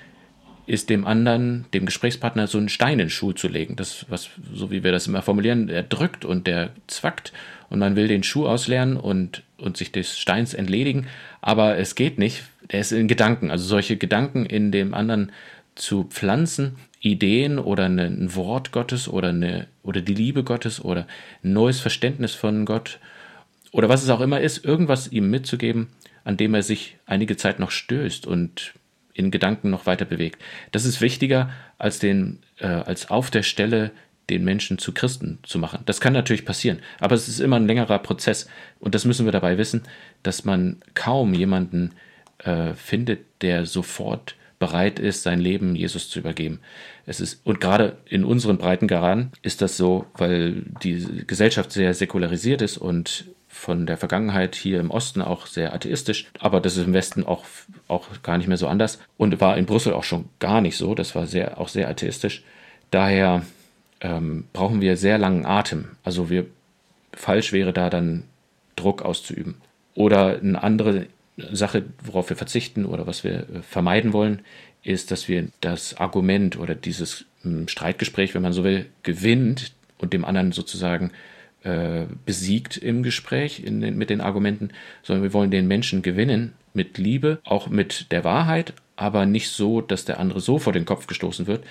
ist dem anderen, dem Gesprächspartner, so einen Stein in den Schuh zu legen. Das, was, so wie wir das immer formulieren, der drückt und der zwackt und man will den Schuh ausleeren und, und sich des Steins entledigen, aber es geht nicht. Der ist in Gedanken, also solche Gedanken in dem anderen zu pflanzen, Ideen oder ein Wort Gottes oder, eine, oder die Liebe Gottes oder ein neues Verständnis von Gott oder was es auch immer ist, irgendwas ihm mitzugeben, an dem er sich einige Zeit noch stößt und in Gedanken noch weiter bewegt. Das ist wichtiger als den, äh, als auf der Stelle den Menschen zu Christen zu machen. Das kann natürlich passieren, aber es ist immer ein längerer Prozess und das müssen wir dabei wissen, dass man kaum jemanden äh, findet, der sofort bereit ist, sein Leben Jesus zu übergeben. Es ist, und gerade in unseren Breitengraden ist das so, weil die Gesellschaft sehr säkularisiert ist und von der Vergangenheit hier im Osten auch sehr atheistisch, aber das ist im Westen auch, auch gar nicht mehr so anders und war in Brüssel auch schon gar nicht so, das war sehr, auch sehr atheistisch. Daher ähm, brauchen wir sehr langen Atem. Also wir, falsch wäre da dann Druck auszuüben. Oder eine andere Sache, worauf wir verzichten oder was wir äh, vermeiden wollen, ist, dass wir das Argument oder dieses hm, Streitgespräch, wenn man so will, gewinnt und dem anderen sozusagen äh, besiegt im Gespräch den, mit den Argumenten, sondern wir wollen den Menschen gewinnen mit Liebe, auch mit der Wahrheit, aber nicht so, dass der andere so vor den Kopf gestoßen wird,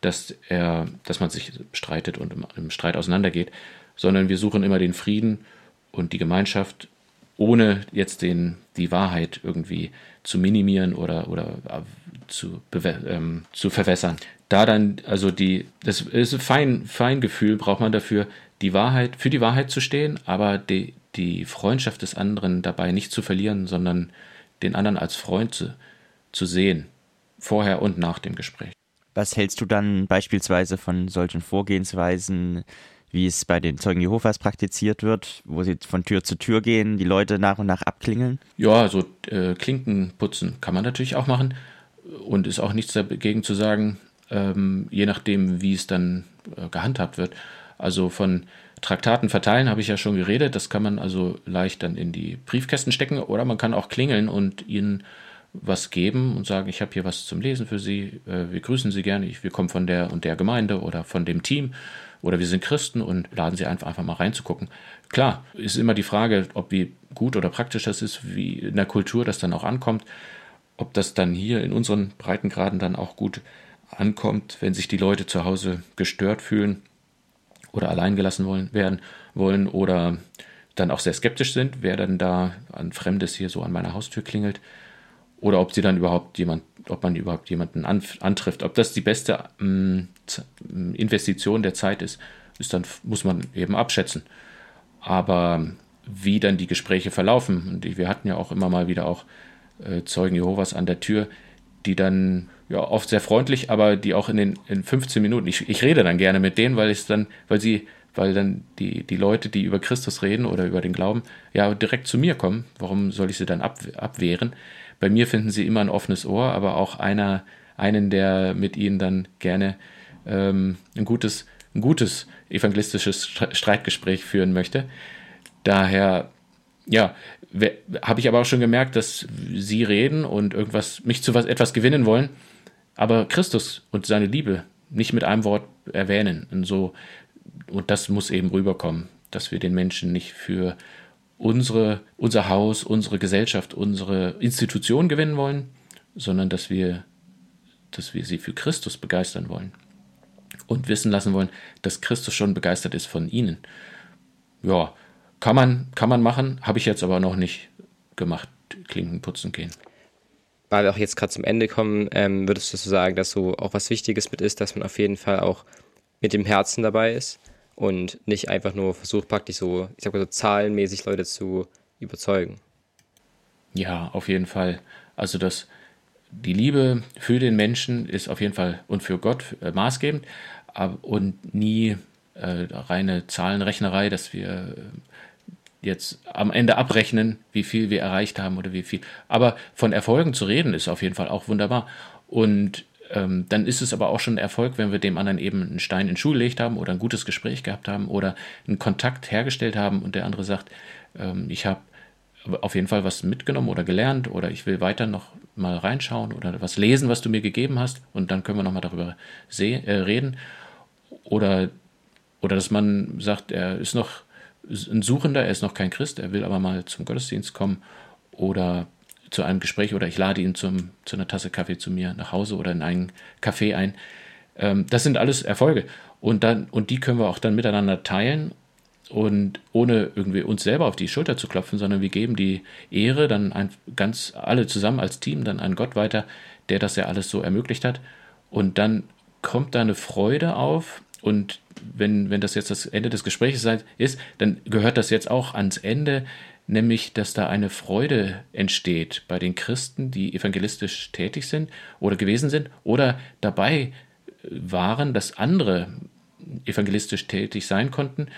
dass er, dass man sich streitet und im, im Streit auseinandergeht, sondern wir suchen immer den Frieden und die Gemeinschaft, ohne jetzt den, die Wahrheit irgendwie zu minimieren oder, oder äh, zu, ähm, zu verwässern. Da dann, also die, das ist ein Fein, Feingefühl, braucht man dafür, die Wahrheit, für die Wahrheit zu stehen, aber die, die Freundschaft des anderen dabei nicht zu verlieren, sondern den anderen als Freund zu, zu sehen, vorher und nach dem Gespräch. Was hältst du dann beispielsweise von solchen Vorgehensweisen, wie es bei den Zeugen Jehovas praktiziert wird, wo sie von Tür zu Tür gehen, die Leute nach und nach abklingeln? Ja, so äh, Klinken putzen kann man natürlich auch machen und ist auch nichts dagegen zu sagen, ähm, je nachdem, wie es dann äh, gehandhabt wird. Also von Traktaten verteilen habe ich ja schon geredet. Das kann man also leicht dann in die Briefkästen stecken oder man kann auch klingeln und ihnen was geben und sagen, ich habe hier was zum Lesen für Sie, äh, wir grüßen Sie gerne, wir kommen von der und der Gemeinde oder von dem Team oder wir sind Christen und laden Sie einfach, einfach mal reinzugucken. Klar, ist immer die Frage, ob wie gut oder praktisch das ist, wie in der Kultur das dann auch ankommt, ob das dann hier in unseren Breitengraden dann auch gut ankommt, wenn sich die Leute zu Hause gestört fühlen oder alleingelassen wollen, werden wollen oder dann auch sehr skeptisch sind, wer dann da an Fremdes hier so an meiner Haustür klingelt oder ob sie dann überhaupt jemand, ob man überhaupt jemanden an, antrifft. Ob das die beste ähm, Investition der Zeit ist, ist dann muss man eben abschätzen. Aber wie dann die Gespräche verlaufen, und wir hatten ja auch immer mal wieder auch äh, Zeugen Jehovas an der Tür, die dann ja oft sehr freundlich, aber die auch in den in 15 Minuten, ich, ich rede dann gerne mit denen, weil ich dann, weil sie, weil dann die, die Leute, die über Christus reden oder über den Glauben, ja direkt zu mir kommen. Warum soll ich sie dann ab, abwehren? Bei mir finden sie immer ein offenes Ohr, aber auch einer, einen, der mit ihnen dann gerne ähm, ein gutes, ein gutes evangelistisches Streitgespräch führen möchte. Daher, ja, habe ich aber auch schon gemerkt, dass sie reden und irgendwas, mich zu was, etwas gewinnen wollen, aber Christus und seine Liebe nicht mit einem Wort erwähnen. Und so, und das muss eben rüberkommen, dass wir den Menschen nicht für unsere, unser Haus, unsere Gesellschaft, unsere Institution gewinnen wollen, sondern dass wir, dass wir sie für Christus begeistern wollen und wissen lassen wollen, dass Christus schon begeistert ist von ihnen. Ja, kann man, kann man machen, habe ich jetzt aber noch nicht gemacht, Klinken putzen gehen. Weil wir auch jetzt gerade zum Ende kommen, ähm, würdest du so sagen, dass so auch was Wichtiges mit ist, dass man auf jeden Fall auch mit dem Herzen dabei ist? Und nicht einfach nur versucht, praktisch so, ich sag mal so zahlenmäßig Leute zu überzeugen. Ja, auf jeden Fall. Also das, die Liebe für den Menschen ist auf jeden Fall und für Gott äh, maßgebend und nie äh, reine Zahlenrechnerei, dass wir äh, jetzt am Ende abrechnen, wie viel wir erreicht haben oder wie viel. Aber von Erfolgen zu reden ist auf jeden Fall auch wunderbar. Und ähm, dann ist es aber auch schon ein Erfolg, wenn wir dem anderen eben einen Stein in den Schuh gelegt haben oder ein gutes Gespräch gehabt haben oder einen Kontakt hergestellt haben und der andere sagt, ähm, ich habe auf jeden Fall was mitgenommen oder gelernt oder ich will weiter noch mal reinschauen oder was lesen, was du mir gegeben hast und dann können wir noch mal darüber äh, reden. Oder oder dass man sagt, er ist noch ein Suchender, er ist noch kein Christ, er will aber mal zum Gottesdienst kommen oder zu einem Gespräch oder ich lade ihn zum, zu einer Tasse Kaffee zu mir nach Hause oder in einen Café ein. Ähm, das sind alles Erfolge. Und, dann, und die können wir auch dann miteinander teilen und ohne irgendwie uns selber auf die Schulter zu klopfen, sondern wir geben die Ehre dann ein, ganz alle zusammen als Team dann an Gott weiter, der das ja alles so ermöglicht hat. Und dann kommt da eine Freude auf und wenn, wenn das jetzt das Ende des Gesprächs ist, dann gehört das jetzt auch ans Ende nämlich dass da eine Freude entsteht bei den Christen, die evangelistisch tätig sind oder gewesen sind oder dabei waren, dass andere evangelistisch tätig sein konnten.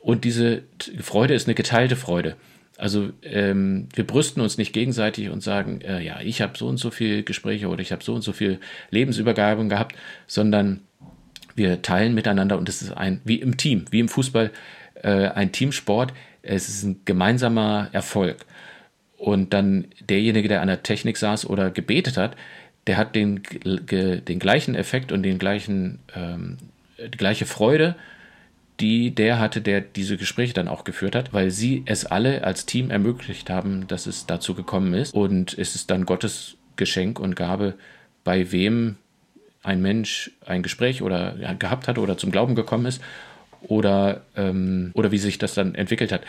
Und diese Freude ist eine geteilte Freude. Also ähm, wir brüsten uns nicht gegenseitig und sagen, äh, ja, ich habe so und so viele Gespräche oder ich habe so und so viel Lebensübergaben gehabt, sondern wir teilen miteinander und es ist ein, wie im Team, wie im Fußball, äh, ein Teamsport, es ist ein gemeinsamer Erfolg. Und dann derjenige, der an der Technik saß oder gebetet hat, der hat den, den gleichen Effekt und den gleichen, ähm, die gleiche Freude, die der hatte, der diese Gespräche dann auch geführt hat, weil sie es alle als Team ermöglicht haben, dass es dazu gekommen ist. Und es ist dann Gottes Geschenk und Gabe, bei wem ein Mensch ein Gespräch oder ja, gehabt hat oder zum Glauben gekommen ist oder, ähm, oder wie sich das dann entwickelt hat.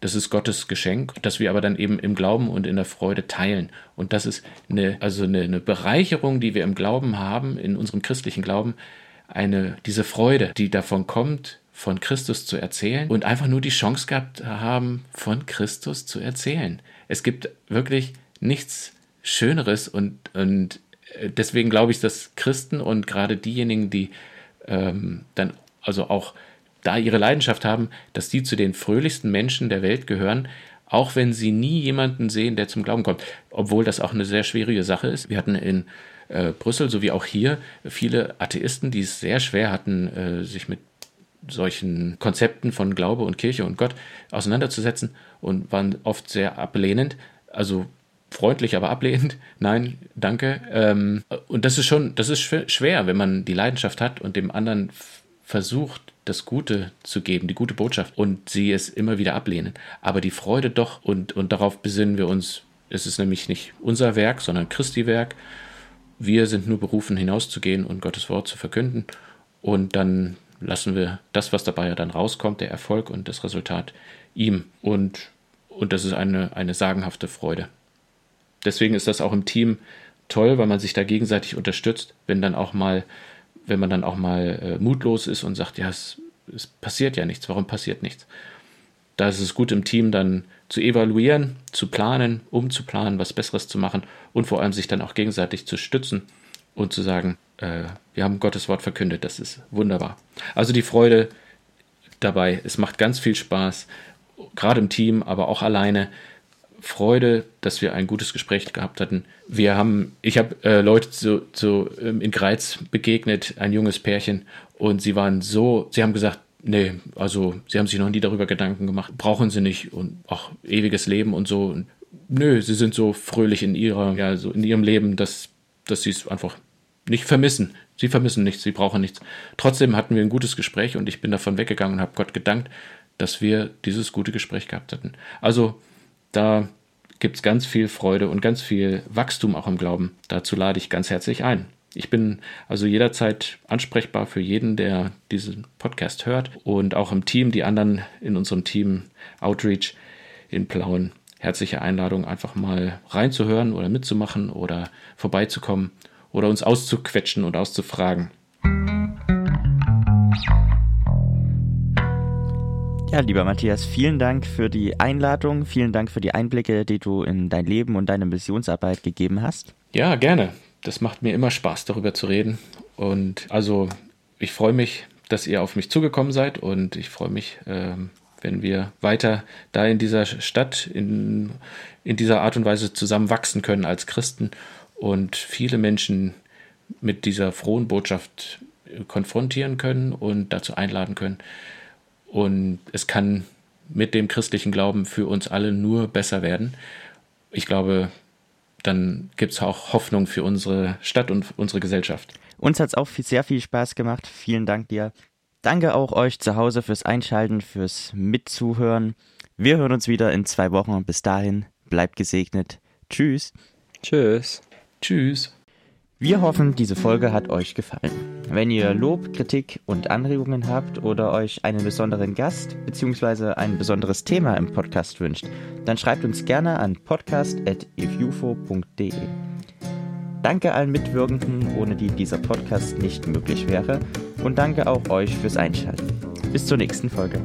Das ist Gottes Geschenk, das wir aber dann eben im Glauben und in der Freude teilen. Und das ist eine, also eine, eine Bereicherung, die wir im Glauben haben, in unserem christlichen Glauben, eine, diese Freude, die davon kommt, von Christus zu erzählen und einfach nur die Chance gehabt haben, von Christus zu erzählen. Es gibt wirklich nichts Schöneres und, und äh, deswegen glaube ich, dass Christen und gerade diejenigen, die ähm, dann also auch da ihre Leidenschaft haben, dass die zu den fröhlichsten Menschen der Welt gehören, auch wenn sie nie jemanden sehen, der zum Glauben kommt, obwohl das auch eine sehr schwierige Sache ist. Wir hatten in äh, Brüssel sowie auch hier viele Atheisten, die es sehr schwer hatten, äh, sich mit solchen Konzepten von Glaube und Kirche und Gott auseinanderzusetzen und waren oft sehr ablehnend. Also freundlich, aber ablehnend. Nein, danke. Ähm, und das ist schon, das ist schwer, wenn man die Leidenschaft hat und dem anderen versucht, das Gute zu geben, die gute Botschaft und sie es immer wieder ablehnen. Aber die Freude doch und, und darauf besinnen wir uns. Es ist nämlich nicht unser Werk, sondern Christi Werk. Wir sind nur berufen, hinauszugehen und Gottes Wort zu verkünden. Und dann lassen wir das, was dabei ja dann rauskommt, der Erfolg und das Resultat ihm. Und, und das ist eine, eine sagenhafte Freude. Deswegen ist das auch im Team toll, weil man sich da gegenseitig unterstützt, wenn dann auch mal, wenn man dann auch mal äh, mutlos ist und sagt, ja, es, es passiert ja nichts, warum passiert nichts? Da ist es gut im Team dann zu evaluieren, zu planen, umzuplanen, was Besseres zu machen und vor allem sich dann auch gegenseitig zu stützen und zu sagen, äh, wir haben Gottes Wort verkündet, das ist wunderbar. Also die Freude dabei, es macht ganz viel Spaß, gerade im Team, aber auch alleine. Freude, dass wir ein gutes Gespräch gehabt hatten. Wir haben, ich habe äh, Leute zu, zu, ähm, in Greiz begegnet, ein junges Pärchen, und sie waren so, sie haben gesagt, nee, also sie haben sich noch nie darüber Gedanken gemacht, brauchen sie nicht und auch ewiges Leben und so. Und, nö, sie sind so fröhlich in ihrer, ja, so in ihrem Leben, dass, dass sie es einfach nicht vermissen. Sie vermissen nichts, sie brauchen nichts. Trotzdem hatten wir ein gutes Gespräch und ich bin davon weggegangen und habe Gott gedankt, dass wir dieses gute Gespräch gehabt hatten. Also da gibt es ganz viel Freude und ganz viel Wachstum auch im Glauben. Dazu lade ich ganz herzlich ein. Ich bin also jederzeit ansprechbar für jeden, der diesen Podcast hört und auch im Team, die anderen in unserem Team Outreach in Plauen. Herzliche Einladung, einfach mal reinzuhören oder mitzumachen oder vorbeizukommen oder uns auszuquetschen und auszufragen. Ja, lieber Matthias, vielen Dank für die Einladung, vielen Dank für die Einblicke, die du in dein Leben und deine Missionsarbeit gegeben hast. Ja, gerne. Das macht mir immer Spaß, darüber zu reden. Und also, ich freue mich, dass ihr auf mich zugekommen seid und ich freue mich, ähm, wenn wir weiter da in dieser Stadt in, in dieser Art und Weise zusammen wachsen können als Christen und viele Menschen mit dieser frohen Botschaft konfrontieren können und dazu einladen können. Und es kann mit dem christlichen Glauben für uns alle nur besser werden. Ich glaube, dann gibt es auch Hoffnung für unsere Stadt und unsere Gesellschaft. Uns hat es auch viel, sehr viel Spaß gemacht. Vielen Dank dir. Danke auch euch zu Hause fürs Einschalten, fürs Mitzuhören. Wir hören uns wieder in zwei Wochen und bis dahin bleibt gesegnet. Tschüss. Tschüss. Tschüss. Wir hoffen, diese Folge hat euch gefallen. Wenn ihr Lob, Kritik und Anregungen habt oder euch einen besonderen Gast bzw. ein besonderes Thema im Podcast wünscht, dann schreibt uns gerne an podcast.ifufo.de. Danke allen Mitwirkenden, ohne die dieser Podcast nicht möglich wäre und danke auch euch fürs Einschalten. Bis zur nächsten Folge.